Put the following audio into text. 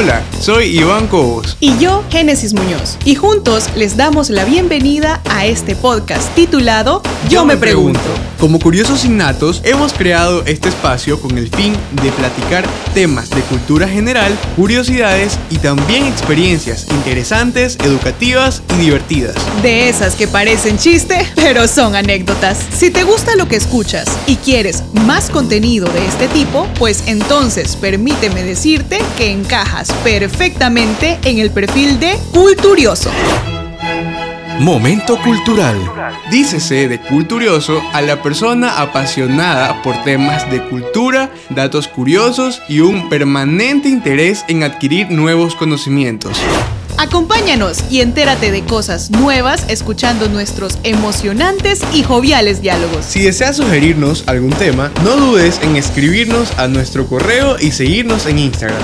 Hola, soy Iván Cobos. Y yo, Génesis Muñoz. Y juntos les damos la bienvenida a este podcast titulado Yo, me pregunto. Como curiosos innatos, hemos creado este espacio con el fin de platicar temas de cultura general, curiosidades y también experiencias interesantes, educativas y divertidas. De esas que parecen chiste, pero son anécdotas. Si te gusta lo que escuchas y quieres más contenido de este tipo, pues entonces permíteme decirte que encajas perfectamente en el perfil de Culturioso. Momento cultural. Dícese de culturioso a la persona apasionada por temas de cultura, datos curiosos y un permanente interés en adquirir nuevos conocimientos. Acompáñanos y entérate de cosas nuevas escuchando nuestros emocionantes y joviales diálogos. Si deseas sugerirnos algún tema, no dudes en escribirnos a nuestro correo y seguirnos en Instagram.